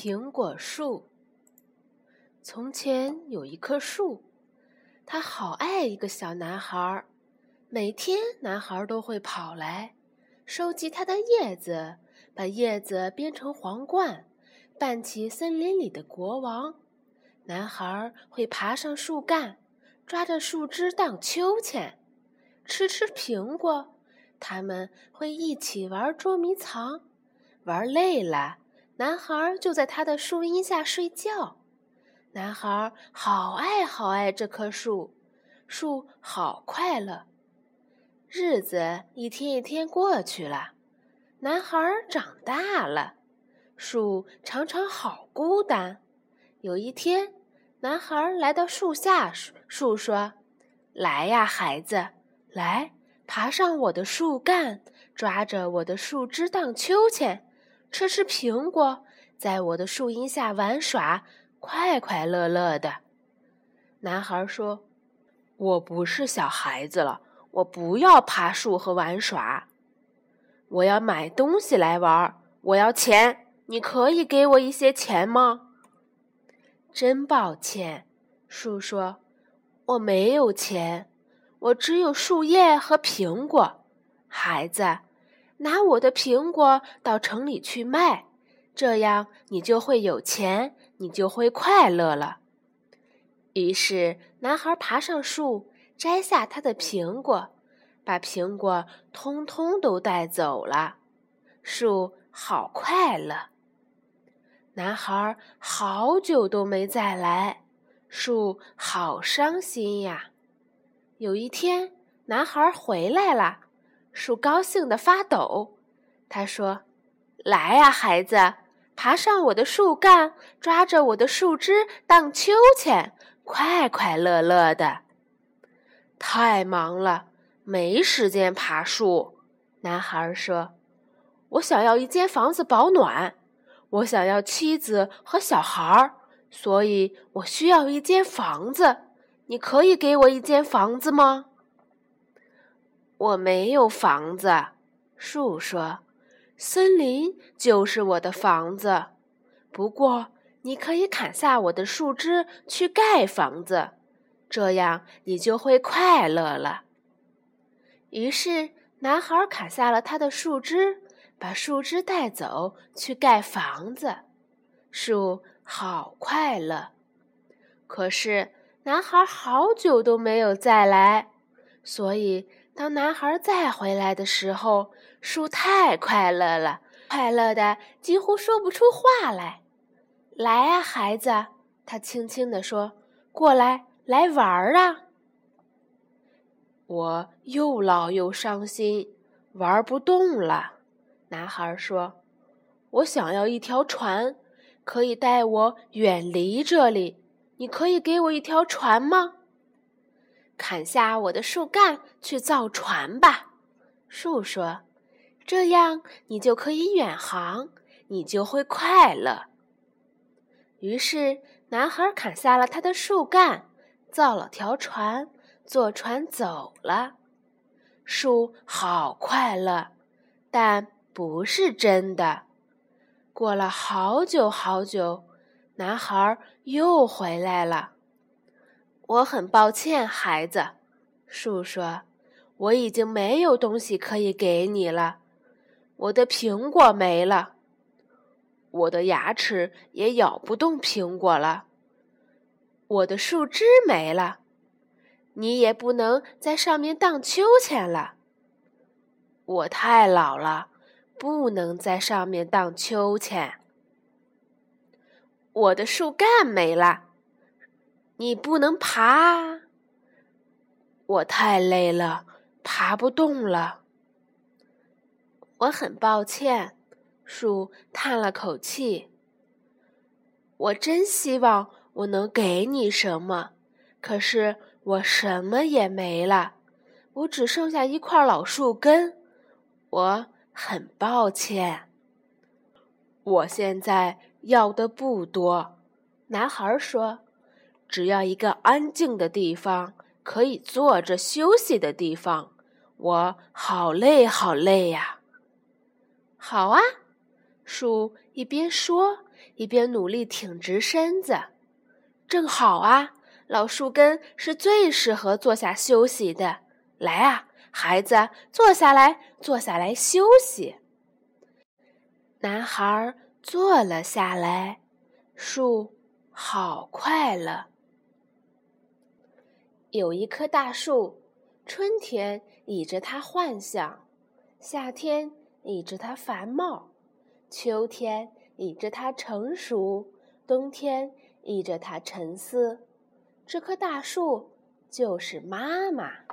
苹果树。从前有一棵树，它好爱一个小男孩儿。每天，男孩都会跑来收集它的叶子，把叶子编成皇冠，扮起森林里的国王。男孩会爬上树干，抓着树枝荡秋千，吃吃苹果。他们会一起玩捉迷藏，玩累了。男孩就在他的树荫下睡觉。男孩好爱好爱这棵树，树好快乐。日子一天一天过去了，男孩长大了，树常常好孤单。有一天，男孩来到树下，树说：“来呀，孩子，来，爬上我的树干，抓着我的树枝荡秋千。”吃吃苹果，在我的树荫下玩耍，快快乐乐的。男孩说：“我不是小孩子了，我不要爬树和玩耍，我要买东西来玩。我要钱，你可以给我一些钱吗？”真抱歉，树说：“我没有钱，我只有树叶和苹果。”孩子。拿我的苹果到城里去卖，这样你就会有钱，你就会快乐了。于是，男孩爬上树，摘下他的苹果，把苹果通通都带走了。树好快乐。男孩好久都没再来，树好伤心呀。有一天，男孩回来了。树高兴的发抖，他说：“来呀，孩子，爬上我的树干，抓着我的树枝荡秋千，快快乐乐的。”太忙了，没时间爬树。男孩说：“我想要一间房子保暖，我想要妻子和小孩儿，所以我需要一间房子。你可以给我一间房子吗？”我没有房子，树说：“森林就是我的房子。不过，你可以砍下我的树枝去盖房子，这样你就会快乐了。”于是，男孩砍下了他的树枝，把树枝带走去盖房子。树好快乐。可是，男孩好久都没有再来，所以。当男孩再回来的时候，树太快乐了，快乐的几乎说不出话来。来啊，孩子，他轻轻地说：“过来，来玩儿啊！”我又老又伤心，玩不动了。男孩说：“我想要一条船，可以带我远离这里。你可以给我一条船吗？”砍下我的树干去造船吧，树说：“这样你就可以远航，你就会快乐。”于是，男孩砍下了他的树干，造了条船，坐船走了。树好快乐，但不是真的。过了好久好久，男孩又回来了。我很抱歉，孩子，树说：“我已经没有东西可以给你了。我的苹果没了，我的牙齿也咬不动苹果了。我的树枝没了，你也不能在上面荡秋千了。我太老了，不能在上面荡秋千。我的树干没了。”你不能爬，我太累了，爬不动了。我很抱歉，树叹了口气。我真希望我能给你什么，可是我什么也没了，我只剩下一块老树根。我很抱歉。我现在要的不多，男孩说。只要一个安静的地方，可以坐着休息的地方。我好累，好累呀！好啊，树一边说，一边努力挺直身子。正好啊，老树根是最适合坐下休息的。来啊，孩子，坐下来，坐下来休息。男孩坐了下来，树好快乐。有一棵大树，春天倚着它幻想，夏天倚着它繁茂，秋天倚着它成熟，冬天倚着它沉思。这棵大树就是妈妈。